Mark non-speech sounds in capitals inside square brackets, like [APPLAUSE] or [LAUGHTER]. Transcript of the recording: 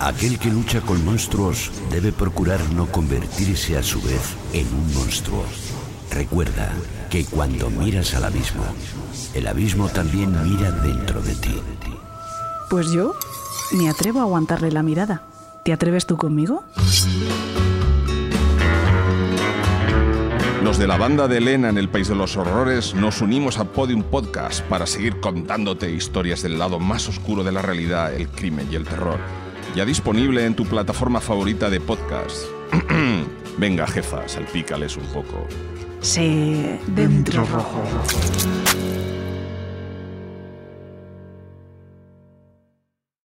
Aquel que lucha con monstruos debe procurar no convertirse a su vez en un monstruo. Recuerda que cuando miras al abismo, el abismo también mira dentro de ti. Pues yo me atrevo a aguantarle la mirada. ¿Te atreves tú conmigo? Los de la banda de Elena en el País de los Horrores nos unimos a Podium Podcast para seguir contándote historias del lado más oscuro de la realidad, el crimen y el terror. Ya disponible en tu plataforma favorita de podcast. [CLEARS THROAT] Venga, jefa, salpícales un poco. Sí, dentro rojo.